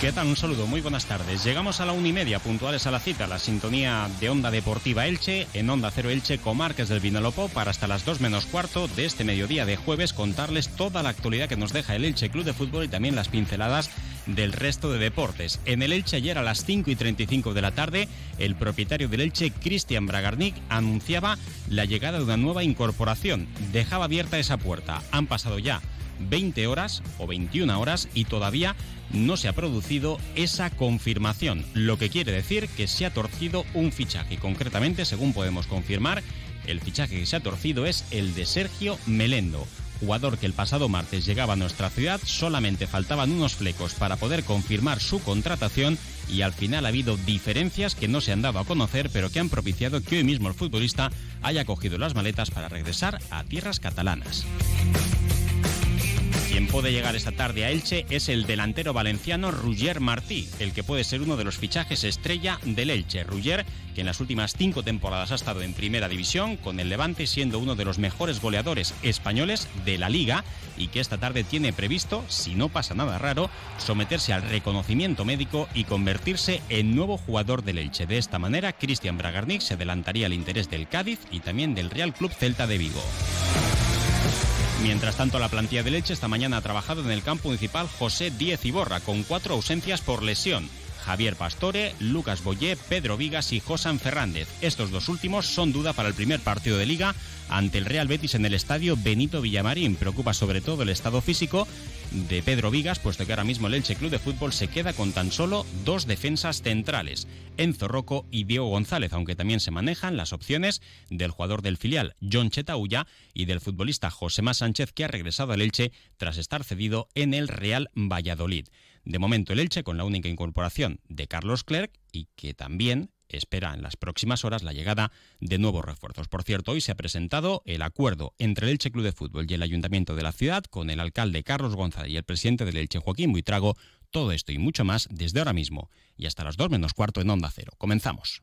¿Qué tal? Un saludo, muy buenas tardes. Llegamos a la una y media, puntuales a la cita, la sintonía de Onda Deportiva Elche, en Onda Cero Elche, comarcas del Vinalopó, para hasta las dos menos cuarto de este mediodía de jueves contarles toda la actualidad que nos deja el Elche Club de Fútbol y también las pinceladas del resto de deportes. En el Elche ayer a las 5 y 35 de la tarde, el propietario del Elche, Cristian Bragarnik, anunciaba la llegada de una nueva incorporación. Dejaba abierta esa puerta. Han pasado ya 20 horas o 21 horas y todavía no se ha producido esa confirmación, lo que quiere decir que se ha torcido un fichaje. Concretamente, según podemos confirmar, el fichaje que se ha torcido es el de Sergio Melendo, jugador que el pasado martes llegaba a nuestra ciudad, solamente faltaban unos flecos para poder confirmar su contratación y al final ha habido diferencias que no se han dado a conocer pero que han propiciado que hoy mismo el futbolista haya cogido las maletas para regresar a tierras catalanas. Quien puede llegar esta tarde a Elche es el delantero valenciano Rugger Martí, el que puede ser uno de los fichajes estrella del Elche. Rugger, que en las últimas cinco temporadas ha estado en primera división, con el Levante siendo uno de los mejores goleadores españoles de la liga y que esta tarde tiene previsto, si no pasa nada raro, someterse al reconocimiento médico y convertirse en nuevo jugador del Elche. De esta manera, Cristian Bragarnik se adelantaría al interés del Cádiz y también del Real Club Celta de Vigo. Mientras tanto, la plantilla de Leche esta mañana ha trabajado en el campo municipal José Díez Iborra, con cuatro ausencias por lesión. Javier Pastore, Lucas Boyé, Pedro Vigas y Josan Fernández. Estos dos últimos son duda para el primer partido de liga ante el Real Betis en el estadio Benito Villamarín. Preocupa sobre todo el estado físico de Pedro Vigas, puesto que ahora mismo el Elche Club de Fútbol se queda con tan solo dos defensas centrales, Enzo Rocco y Diego González, aunque también se manejan las opciones del jugador del filial John Chetaulla y del futbolista José Sánchez, que ha regresado al Elche tras estar cedido en el Real Valladolid. De momento el Elche con la única incorporación de Carlos Clerc y que también espera en las próximas horas la llegada de nuevos refuerzos. Por cierto, hoy se ha presentado el acuerdo entre el Elche Club de Fútbol y el Ayuntamiento de la ciudad con el alcalde Carlos González y el presidente del Elche Joaquín Buitrago. Todo esto y mucho más desde ahora mismo y hasta las 2 menos cuarto en Onda Cero. Comenzamos.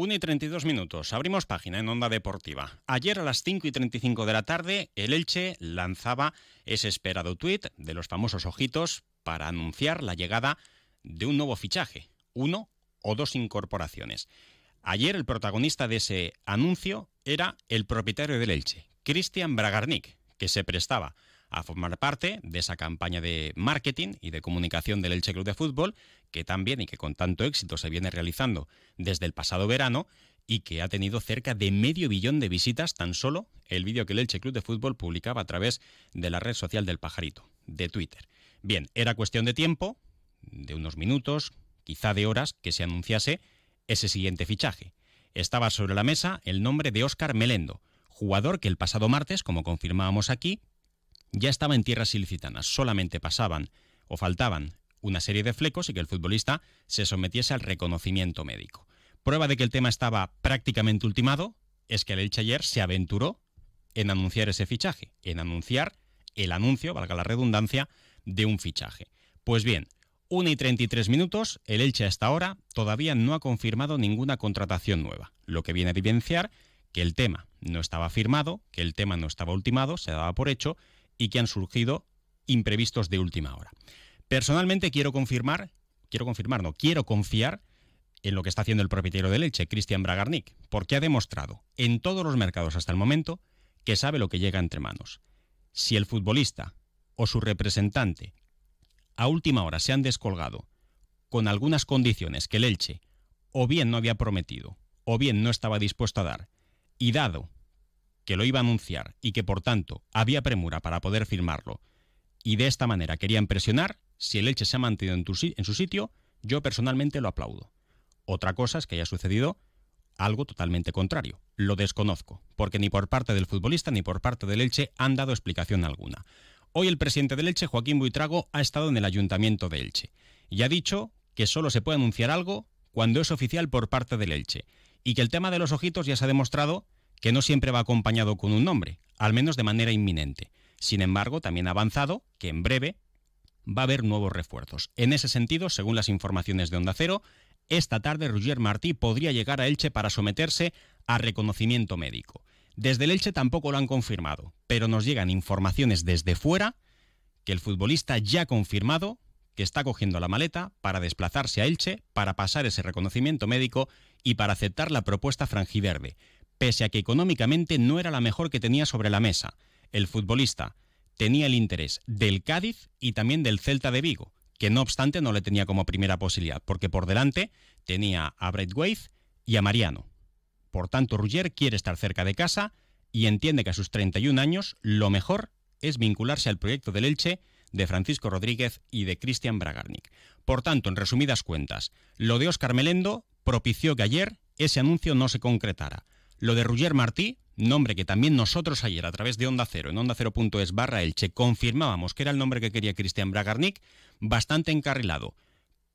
1 y 32 minutos. Abrimos página en Onda Deportiva. Ayer a las 5 y 35 de la tarde, el Elche lanzaba ese esperado tuit de los famosos ojitos para anunciar la llegada de un nuevo fichaje, uno o dos incorporaciones. Ayer el protagonista de ese anuncio era el propietario del Elche, Cristian Bragarnik, que se prestaba a formar parte de esa campaña de marketing y de comunicación del Elche Club de Fútbol, que también y que con tanto éxito se viene realizando desde el pasado verano y que ha tenido cerca de medio billón de visitas tan solo el vídeo que el Elche Club de Fútbol publicaba a través de la red social del pajarito, de Twitter. Bien, era cuestión de tiempo, de unos minutos, quizá de horas, que se anunciase ese siguiente fichaje. Estaba sobre la mesa el nombre de Óscar Melendo, jugador que el pasado martes, como confirmábamos aquí, ya estaba en tierras ilicitanas, solamente pasaban o faltaban una serie de flecos y que el futbolista se sometiese al reconocimiento médico. Prueba de que el tema estaba prácticamente ultimado es que el Elche ayer se aventuró en anunciar ese fichaje, en anunciar el anuncio, valga la redundancia, de un fichaje. Pues bien, 1 y 33 minutos, el Elche hasta ahora todavía no ha confirmado ninguna contratación nueva, lo que viene a evidenciar que el tema no estaba firmado, que el tema no estaba ultimado, se daba por hecho y que han surgido imprevistos de última hora. Personalmente quiero confirmar, quiero confirmar, no, quiero confiar en lo que está haciendo el propietario de leche, Cristian Bragarnik, porque ha demostrado en todos los mercados hasta el momento que sabe lo que llega entre manos. Si el futbolista o su representante a última hora se han descolgado con algunas condiciones que el Elche o bien no había prometido o bien no estaba dispuesto a dar, y dado que lo iba a anunciar y que por tanto había premura para poder firmarlo y de esta manera querían presionar, si el Elche se ha mantenido en, en su sitio, yo personalmente lo aplaudo. Otra cosa es que haya sucedido algo totalmente contrario. Lo desconozco, porque ni por parte del futbolista ni por parte del Elche han dado explicación alguna. Hoy el presidente del Elche, Joaquín Buitrago, ha estado en el ayuntamiento de Elche y ha dicho que solo se puede anunciar algo cuando es oficial por parte del Elche y que el tema de los ojitos ya se ha demostrado que no siempre va acompañado con un nombre, al menos de manera inminente. Sin embargo, también ha avanzado que en breve va a haber nuevos refuerzos. En ese sentido, según las informaciones de Onda Cero, esta tarde Roger Martí podría llegar a Elche para someterse a reconocimiento médico. Desde el Elche tampoco lo han confirmado, pero nos llegan informaciones desde fuera que el futbolista ya ha confirmado que está cogiendo la maleta para desplazarse a Elche, para pasar ese reconocimiento médico y para aceptar la propuesta franjiverde, pese a que económicamente no era la mejor que tenía sobre la mesa. El futbolista tenía el interés del Cádiz y también del Celta de Vigo, que no obstante no le tenía como primera posibilidad, porque por delante tenía a Braithwaite y a Mariano. Por tanto, Rugger quiere estar cerca de casa y entiende que a sus 31 años lo mejor es vincularse al proyecto del Elche de Francisco Rodríguez y de Cristian Bragarnik. Por tanto, en resumidas cuentas, lo de Oscar Melendo propició que ayer ese anuncio no se concretara. Lo de Rugger Martí nombre que también nosotros ayer a través de Onda Cero, en onda cero.es barra Elche, confirmábamos que era el nombre que quería Cristian Bragarnik, bastante encarrilado,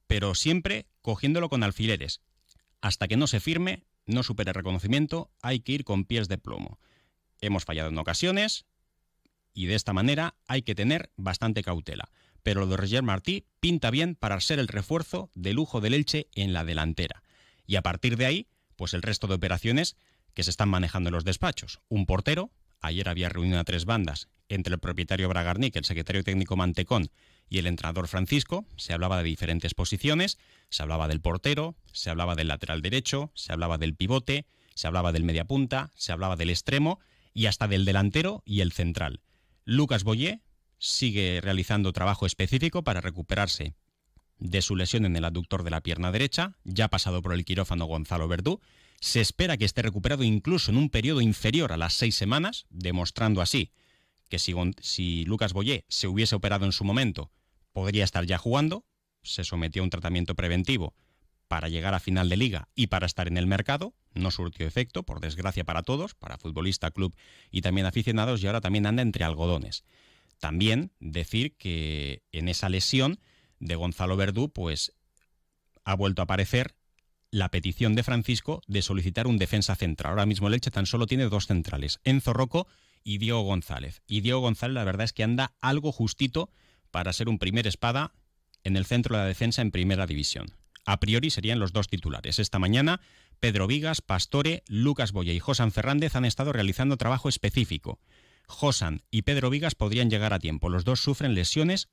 pero siempre cogiéndolo con alfileres. Hasta que no se firme, no supere reconocimiento, hay que ir con pies de plomo. Hemos fallado en ocasiones y de esta manera hay que tener bastante cautela. Pero lo de Roger Martí pinta bien para ser el refuerzo de lujo del Elche en la delantera. Y a partir de ahí, pues el resto de operaciones que se están manejando en los despachos. Un portero, ayer había reunido a tres bandas entre el propietario Bragarnik, el secretario técnico Mantecón y el entrenador Francisco. Se hablaba de diferentes posiciones, se hablaba del portero, se hablaba del lateral derecho, se hablaba del pivote, se hablaba del mediapunta, se hablaba del extremo y hasta del delantero y el central. Lucas Boyé sigue realizando trabajo específico para recuperarse de su lesión en el aductor de la pierna derecha, ya pasado por el quirófano Gonzalo Verdú, se espera que esté recuperado incluso en un periodo inferior a las seis semanas, demostrando así que si, Lucas Boyé se hubiese operado en su momento, podría estar ya jugando. Se sometió a un tratamiento preventivo para llegar a final de liga y para estar en el mercado. No surtió efecto, por desgracia para todos, para futbolista, club y también aficionados, y ahora también anda entre algodones. También decir que en esa lesión de Gonzalo Verdú, pues ha vuelto a aparecer la petición de Francisco de solicitar un defensa central. Ahora mismo el Elche tan solo tiene dos centrales, Enzo Rocco y Diego González. Y Diego González la verdad es que anda algo justito para ser un primer espada en el centro de la defensa en primera división. A priori serían los dos titulares. Esta mañana Pedro Vigas, Pastore, Lucas Boya y Josan Fernández han estado realizando trabajo específico. Josan y Pedro Vigas podrían llegar a tiempo. Los dos sufren lesiones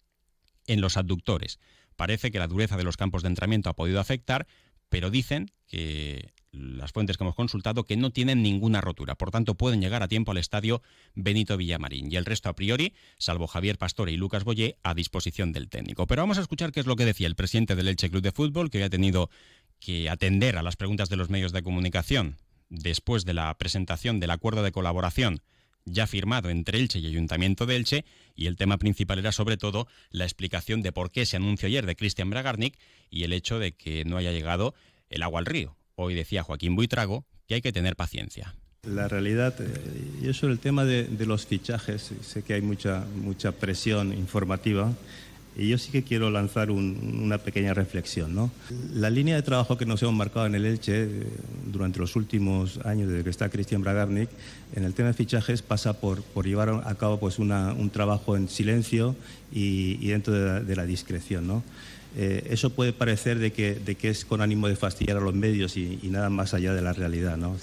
en los abductores. Parece que la dureza de los campos de entrenamiento ha podido afectar, pero dicen que las fuentes que hemos consultado que no tienen ninguna rotura, por tanto pueden llegar a tiempo al estadio Benito Villamarín y el resto a priori, salvo Javier Pastore y Lucas Boyé, a disposición del técnico. Pero vamos a escuchar qué es lo que decía el presidente del Elche Club de Fútbol, que había tenido que atender a las preguntas de los medios de comunicación después de la presentación del acuerdo de colaboración ya firmado entre Elche y Ayuntamiento de Elche, y el tema principal era sobre todo la explicación de por qué se anunció ayer de Cristian Bragarnik y el hecho de que no haya llegado el agua al río. Hoy decía Joaquín Buitrago que hay que tener paciencia. La realidad, eh, yo sobre el tema de, de, los fichajes, sé que hay mucha, mucha presión informativa y yo sí que quiero lanzar una pequeña reflexión. ¿no? La línea de trabajo que nos hemos marcado en el Elche eh, durante los últimos años, desde que está Cristian Bragarnik, en el tema de fichajes pasa por, por llevar a cabo pues, un trabajo en silencio y, dentro de la, discreción. ¿no? Eh, eso puede parecer de que, de que, es con ánimo de fastidiar a los medios y, nada más allá de la realidad. ¿no?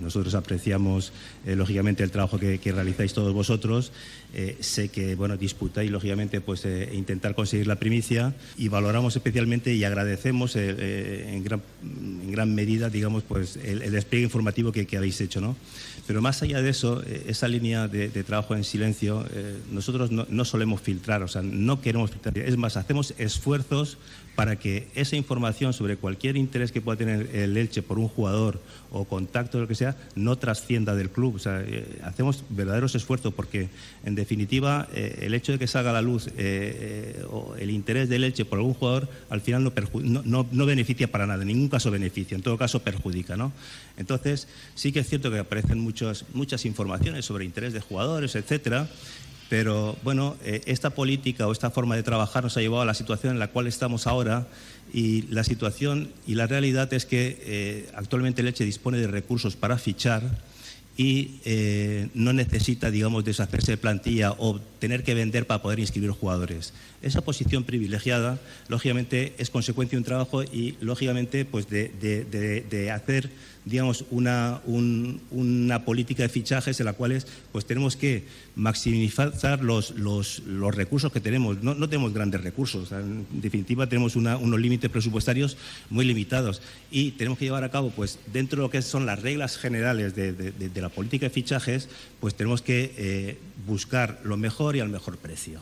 nosotros apreciamos eh, lógicamente el trabajo que, realizáis todos vosotros. Eh, sé que bueno, disputáis lógicamente pues, intentar conseguir la primicia y valoramos especialmente y agradecemos en gran, en, gran, medida digamos, pues, el, despliegue informativo que, habéis hecho. ¿no? Pero más allá de eso, esa línea de, trabajo en silencio, nosotros no, solemos filtrar, o sea, no queremos filtrar. Es más, hacemos esfuerzos para que esa información sobre cualquier interés que pueda tener el Elche por un jugador o contacto, lo que sea, no trascienda del club. O sea, eh, hacemos verdaderos esfuerzos porque, en definitiva, eh, el hecho de que salga a la luz eh, o el interés del Elche por algún jugador, al final no, no, no, beneficia para nada, en ningún caso beneficia, en todo caso perjudica. ¿no? Entonces, sí que es cierto que aparecen muchas, informaciones sobre interés de jugadores, etcétera, pero bueno, eh, esta política o esta forma de trabajar nos ha llevado a la situación en la cual estamos ahora y la situación y la realidad es que eh, actualmente Leche dispone de recursos para fichar y eh, no necesita, digamos, deshacerse de plantilla o tener que vender para poder inscribir jugadores. Esa posición privilegiada, lógicamente, es consecuencia de un trabajo y, lógicamente, pues de, hacer, digamos, una, una, política de fichajes en la cual pues, tenemos que maximizar los, los, recursos que tenemos. No, tenemos grandes recursos, en definitiva tenemos unos límites presupuestarios muy limitados y tenemos que llevar a cabo, pues, dentro de lo que son las reglas generales de, la política de fichajes, pues tenemos que eh, buscar lo mejor y al mejor precio.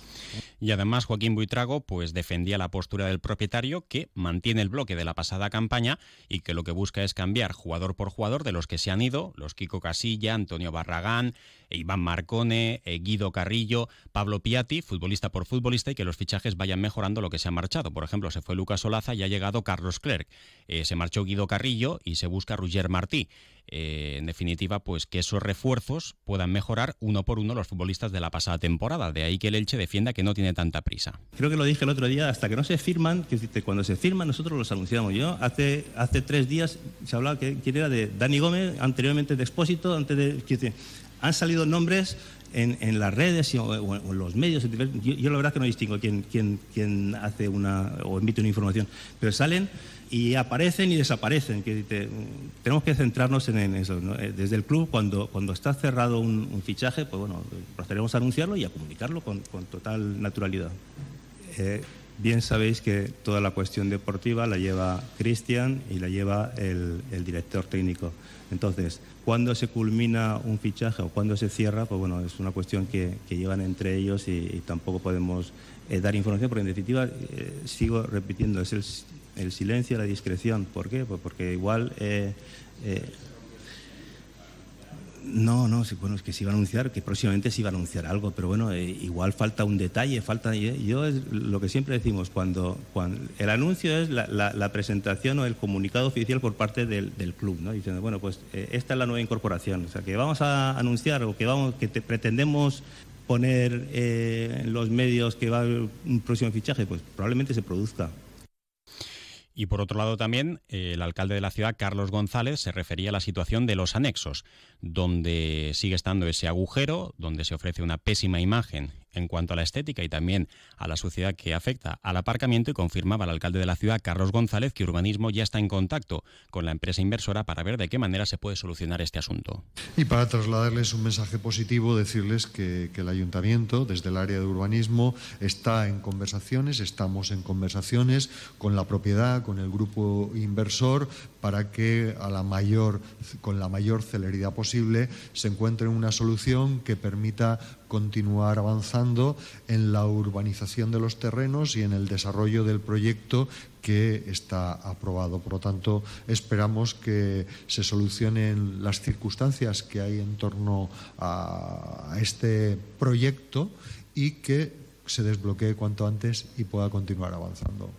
Y además Joaquín Buitrago pues defendía la postura del propietario que mantiene el bloque de la pasada campaña y que lo que busca es cambiar jugador por jugador de los que se han ido, los Kiko Casilla, Antonio Barragán, Iván Marcone, eh, Guido Carrillo, Pablo Piatti, futbolista por futbolista y que los fichajes vayan mejorando lo que se ha marchado. Por ejemplo, se fue Lucas Olaza y ha llegado Carlos Clerc. Eh, se marchó Guido Carrillo y se busca Roger Martí. Eh, en definitiva, pues que esos refuerzos puedan mejorar uno por uno los futbolistas de la pasada temporada. De ahí que el Elche defienda que no tiene tanta prisa. Creo que lo dije el otro día, hasta que no se firman, que cuando se firman nosotros los anunciamos. Yo hace, hace tres días se hablaba que quién era de Dani Gómez, anteriormente de Expósito, antes de han salido nombres en, las redes o, en los medios. Yo, la verdad que no distingo quién, quién, quién hace una o emite una información, pero salen y aparecen y desaparecen. Que tenemos que centrarnos en, eso. Eh, desde el club, cuando, cuando está cerrado un, fichaje, pues bueno, procederemos a anunciarlo y a comunicarlo con, total naturalidad. Eh, bien sabéis que toda la cuestión deportiva la lleva Cristian y la lleva el, el director técnico. Entonces, cuando se culmina un fichaje o cuando se cierra, pues bueno, es una cuestión que, llevan entre ellos y, tampoco podemos eh, dar información, porque en definitiva, eh, sigo repitiendo, es el, silencio, la discreción. ¿Por qué? Pues porque igual eh, no, no, bueno, es que se iba a anunciar, que próximamente se iba a anunciar algo, pero bueno, igual falta un detalle, falta. Yo es lo que siempre decimos, cuando, el anuncio es la, presentación o el comunicado oficial por parte del, club, ¿no? Diciendo, bueno, pues esta es la nueva incorporación, o sea, que vamos a anunciar o que vamos, que pretendemos poner eh, en los medios que va un próximo fichaje, pues probablemente se produzca. Y por otro lado también, el alcalde de la ciudad, Carlos González, se refería a la situación de los anexos, donde sigue estando ese agujero, donde se ofrece una pésima imagen en cuanto a la estética y también a la suciedad que afecta al aparcamiento y confirmaba el alcalde de la ciudad, Carlos González, que Urbanismo ya está en contacto con la empresa inversora para ver de qué manera se puede solucionar este asunto. Y para trasladarles un mensaje positivo, decirles que, el ayuntamiento, desde el área de urbanismo, está en conversaciones, estamos en conversaciones con la propiedad, con el grupo inversor, para que con la mayor celeridad posible se encuentre una solución que permita continuar avanzando en la urbanización de los terrenos y en el desarrollo del proyecto que está aprobado. Por lo tanto, esperamos que se solucionen las circunstancias que hay en torno a este proyecto y que se desbloquee cuanto antes y pueda continuar avanzando.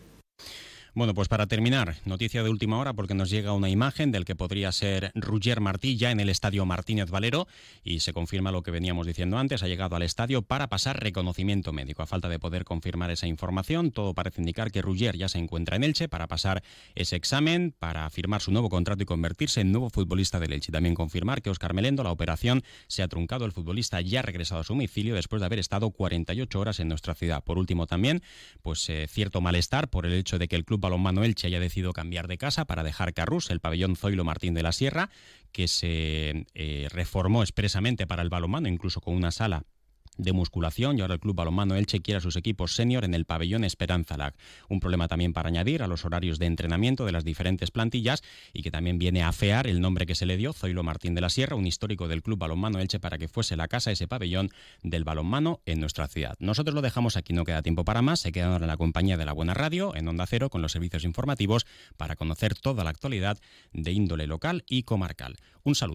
Bueno, pues para terminar, noticia de última hora porque nos llega una imagen del que podría ser Roger Martí ya en el estadio Martínez Valero y se confirma lo que veníamos diciendo antes, ha llegado al estadio para pasar reconocimiento médico. A falta de poder confirmar esa información, todo parece indicar que Roger ya se encuentra en Elche para pasar ese examen, para firmar su nuevo contrato y convertirse en nuevo futbolista del Elche. También confirmar que Oscar Melendo, la operación se ha truncado, el futbolista ya ha regresado a su domicilio después de haber estado 48 horas en nuestra ciudad. Por último también, pues eh, cierto malestar por el hecho de que el club Balonmano Elche haya decidido cambiar de casa para dejar Carrús, el pabellón Zoilo Martín de la Sierra, que se eh, reformó expresamente para el balonmano, incluso con una sala de musculación y ahora el Club Balonmano Elche quiere a sus equipos senior en el pabellón Esperanza Lag. Un problema también para añadir a los horarios de entrenamiento de las diferentes plantillas y que también viene a afear el nombre que se le dio, Zoilo Martín de la Sierra, un histórico del Club Balonmano Elche para que fuese la casa ese pabellón del balonmano en nuestra ciudad. Nosotros lo dejamos aquí, no queda tiempo para más, se quedan ahora en la compañía de la Buena Radio, en Onda Cero, con los servicios informativos para conocer toda la actualidad de índole local y comarcal. Un saludo.